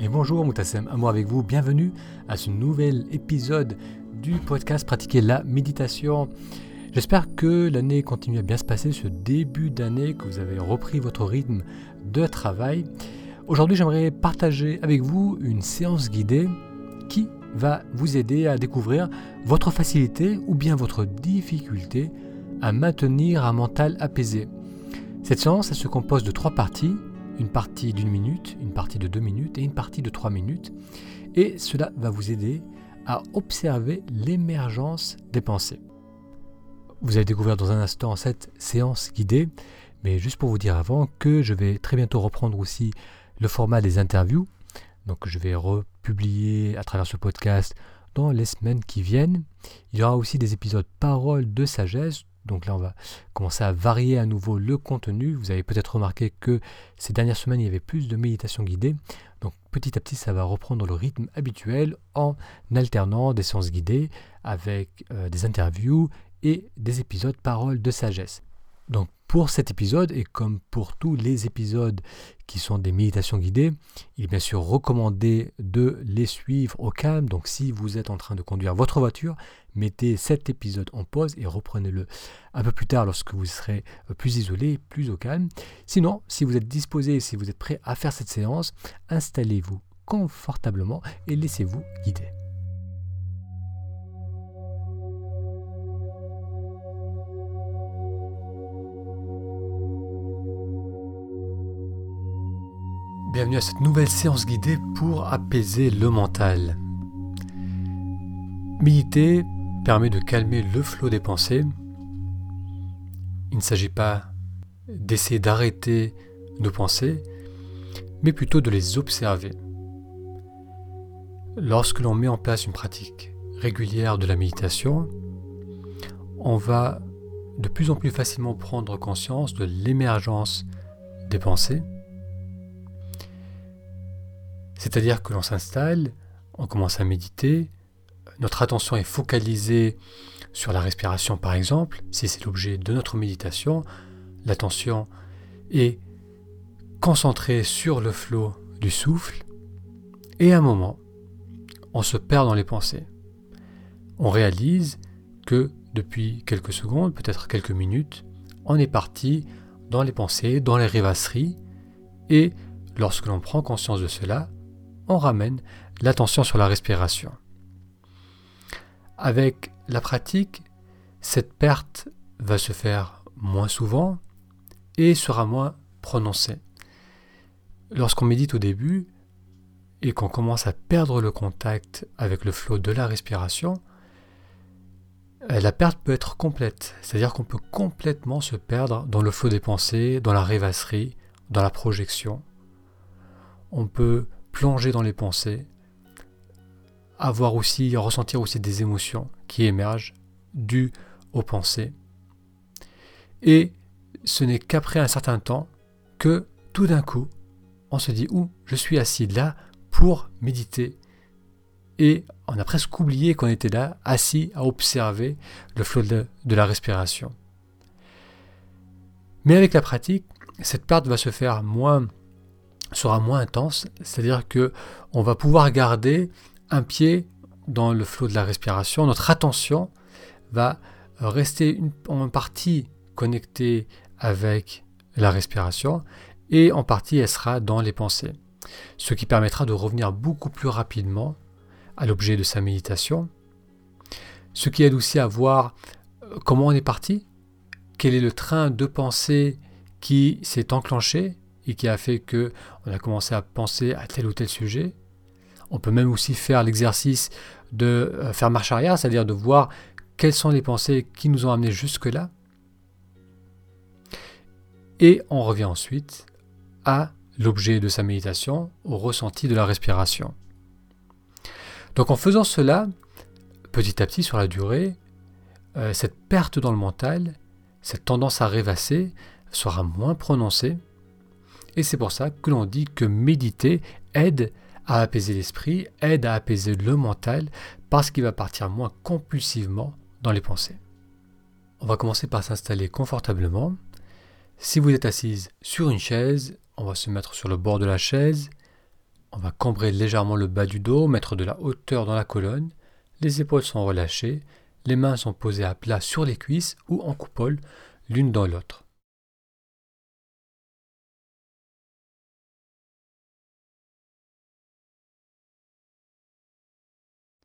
et bonjour Moutassem, amour avec vous, bienvenue à ce nouvel épisode du podcast Pratiquer la méditation. J'espère que l'année continue à bien se passer, ce début d'année, que vous avez repris votre rythme de travail. Aujourd'hui j'aimerais partager avec vous une séance guidée qui va vous aider à découvrir votre facilité ou bien votre difficulté à maintenir un mental apaisé. Cette séance se compose de trois parties une partie d'une minute, une partie de deux minutes et une partie de trois minutes. Et cela va vous aider à observer l'émergence des pensées. Vous allez découvrir dans un instant cette séance guidée, mais juste pour vous dire avant que je vais très bientôt reprendre aussi le format des interviews. Donc je vais republier à travers ce podcast dans les semaines qui viennent. Il y aura aussi des épisodes paroles de sagesse donc là, on va commencer à varier à nouveau le contenu. Vous avez peut-être remarqué que ces dernières semaines, il y avait plus de méditation guidée. Donc petit à petit, ça va reprendre le rythme habituel en alternant des séances guidées avec euh, des interviews et des épisodes paroles de sagesse. Donc pour cet épisode, et comme pour tous les épisodes qui sont des méditations guidées, il est bien sûr recommandé de les suivre au calme. Donc si vous êtes en train de conduire votre voiture, mettez cet épisode en pause et reprenez-le un peu plus tard lorsque vous serez plus isolé, plus au calme. Sinon, si vous êtes disposé, si vous êtes prêt à faire cette séance, installez-vous confortablement et laissez-vous guider. Bienvenue à cette nouvelle séance guidée pour apaiser le mental. Méditer permet de calmer le flot des pensées. Il ne s'agit pas d'essayer d'arrêter nos pensées, mais plutôt de les observer. Lorsque l'on met en place une pratique régulière de la méditation, on va de plus en plus facilement prendre conscience de l'émergence des pensées c'est-à-dire que l'on s'installe, on commence à méditer, notre attention est focalisée sur la respiration par exemple, si c'est l'objet de notre méditation, l'attention est concentrée sur le flot du souffle, et à un moment, on se perd dans les pensées. On réalise que depuis quelques secondes, peut-être quelques minutes, on est parti dans les pensées, dans les rêvasseries, et lorsque l'on prend conscience de cela, on ramène l'attention sur la respiration. Avec la pratique, cette perte va se faire moins souvent et sera moins prononcée. Lorsqu'on médite au début et qu'on commence à perdre le contact avec le flot de la respiration, euh, la perte peut être complète, c'est-à-dire qu'on peut complètement se perdre dans le flot des pensées, dans la rêvasserie, dans la projection. On peut plonger dans les pensées, avoir aussi, ressentir aussi des émotions qui émergent dues aux pensées. Et ce n'est qu'après un certain temps que tout d'un coup, on se dit, où je suis assis là pour méditer. Et on a presque oublié qu'on était là, assis à observer le flot de, de la respiration. Mais avec la pratique, cette perte va se faire moins sera moins intense, c'est-à-dire que on va pouvoir garder un pied dans le flot de la respiration, notre attention va rester en partie connectée avec la respiration et en partie elle sera dans les pensées, ce qui permettra de revenir beaucoup plus rapidement à l'objet de sa méditation, ce qui aide aussi à voir euh, comment on est parti, quel est le train de pensée qui s'est enclenché et qui a fait que on a commencé à penser à tel ou tel sujet. On peut même aussi faire l'exercice de euh, faire marche arrière, c'est-à-dire de voir quelles sont les pensées qui nous ont amenés jusque-là. Et on revient ensuite à l'objet de sa méditation, au ressenti de la respiration. Donc en faisant cela, petit à petit sur la durée, euh, cette perte dans le mental, cette tendance à rêvasser sera moins prononcée et c'est pour ça que l'on dit que méditer aide à apaiser l'esprit, aide à apaiser le mental, parce qu'il va partir moins compulsivement dans les pensées. On va commencer par s'installer confortablement. Si vous êtes assise sur une chaise, on va se mettre sur le bord de la chaise, On va cambrer légèrement le bas du dos, mettre de la hauteur dans la colonne. Les épaules sont relâchées. Les mains sont posées à plat sur les cuisses ou en coupole, l'une dans l'autre.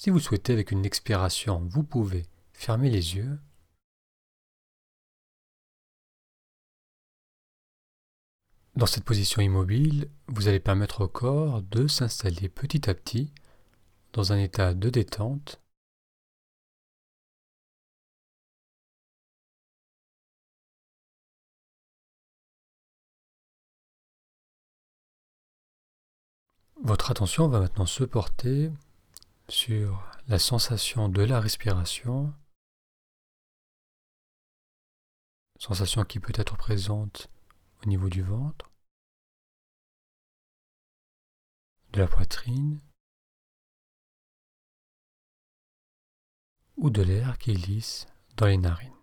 Si vous souhaitez avec une expiration, vous pouvez fermer les yeux. Dans cette position immobile, vous allez permettre au corps de s'installer petit à petit dans un état de détente. Votre attention va maintenant se porter sur la sensation de la respiration, sensation qui peut être présente au niveau du ventre, de la poitrine ou de l'air qui glisse dans les narines.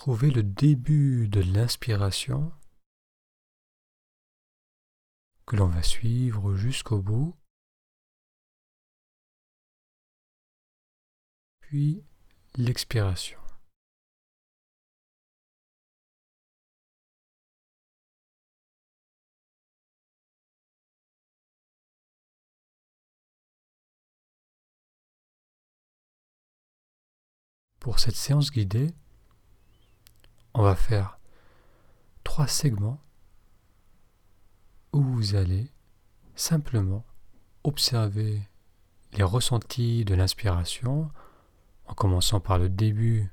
Trouvez le début de l'inspiration que l'on va suivre jusqu'au bout. Puis l'expiration. Pour cette séance guidée, on va faire trois segments où vous allez simplement observer les ressentis de l'inspiration en commençant par le début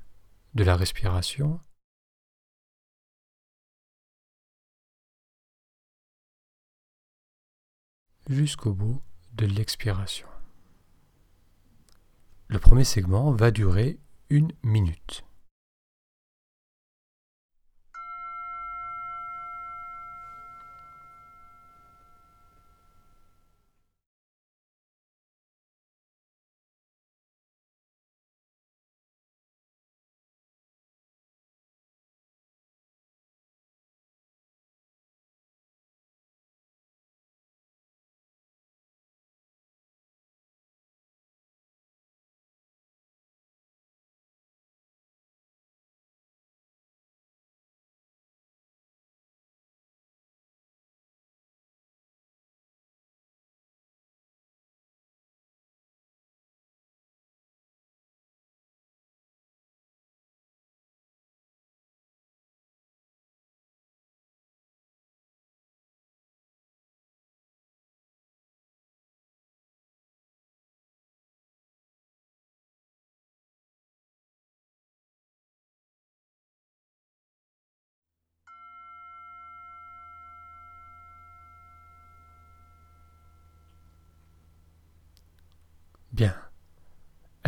de la respiration. jusqu'au bout de l'expiration. Le premier segment va durer une minute.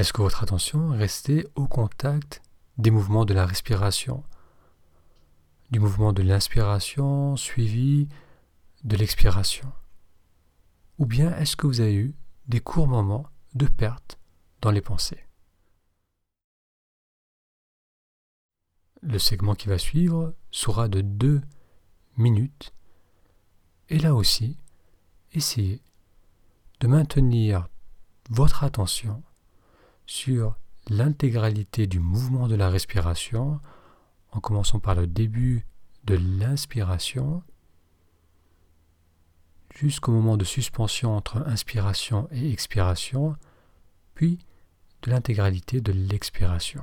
Est-ce que votre attention est restée au contact des mouvements de la respiration? Du mouvement de l'inspiration suivi de l'expiration? Ou bien est-ce que vous avez eu des courts moments de perte dans les pensées? Le segment qui va suivre sera de deux minutes. Et là aussi, essayez de maintenir votre attention sur l'intégralité du mouvement de la respiration, en commençant par le début de l'inspiration jusqu'au moment de suspension entre inspiration et expiration, puis de l'intégralité de l'expiration.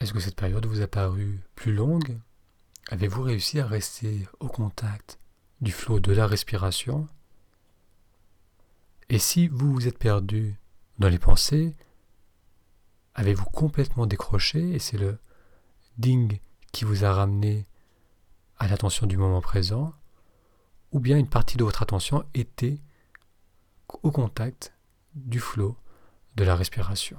Est-ce que cette période vous a paru plus longue? Avez-vous réussi à rester au contact du flot de la respiration? Et si vous vous êtes perdu dans les pensées, avez-vous complètement décroché et c'est le ding qui vous a ramené à l'attention du moment présent? Ou bien une partie de votre attention était au contact du flot de la respiration?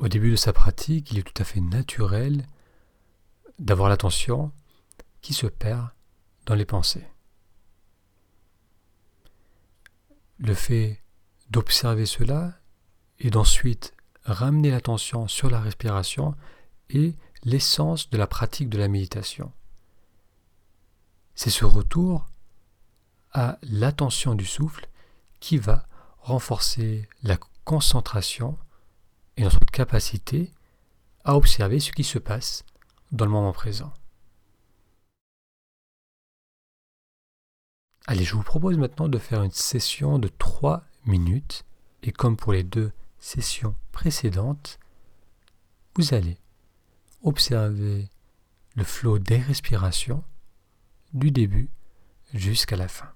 Au début de sa pratique, il est tout à fait naturel d'avoir l'attention qui se perd dans les pensées. Le fait d'observer cela et d'ensuite ramener l'attention sur la respiration est l'essence de la pratique de la méditation. C'est ce retour à l'attention du souffle qui va renforcer la concentration et notre capacité à observer ce qui se passe dans le moment présent. Allez, je vous propose maintenant de faire une session de 3 minutes et comme pour les deux sessions précédentes, vous allez observer le flot des respirations du début jusqu'à la fin.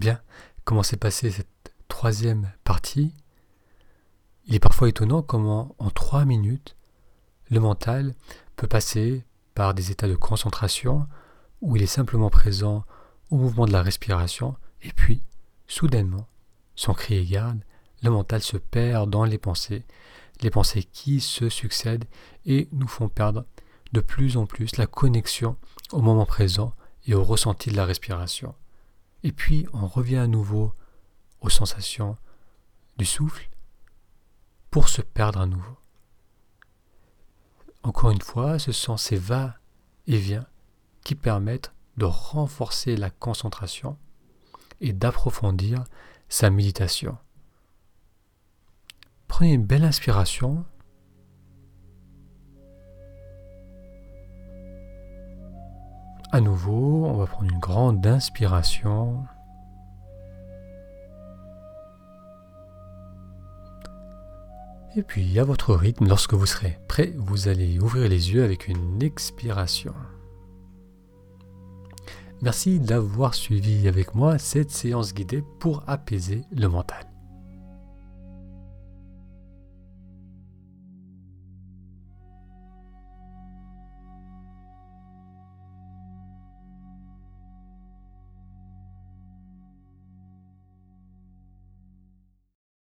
Bien, comment s'est passée cette troisième partie? Il est parfois étonnant comment en trois minutes, le mental peut passer par des états de concentration où il est simplement présent au mouvement de la respiration et puis, soudainement, sans crier garde, le mental se perd dans les pensées, les pensées qui se succèdent et nous font perdre de plus en plus la connexion au moment présent et au ressenti de la respiration. Et puis on revient à nouveau aux sensations du souffle pour se perdre à nouveau. Encore une fois, ce sont ces va et vient qui permettent de renforcer la concentration et d'approfondir sa méditation. Prenez une belle inspiration. À nouveau, on va prendre une grande inspiration. Et puis, à votre rythme, lorsque vous serez prêt, vous allez ouvrir les yeux avec une expiration. Merci d'avoir suivi avec moi cette séance guidée pour apaiser le mental.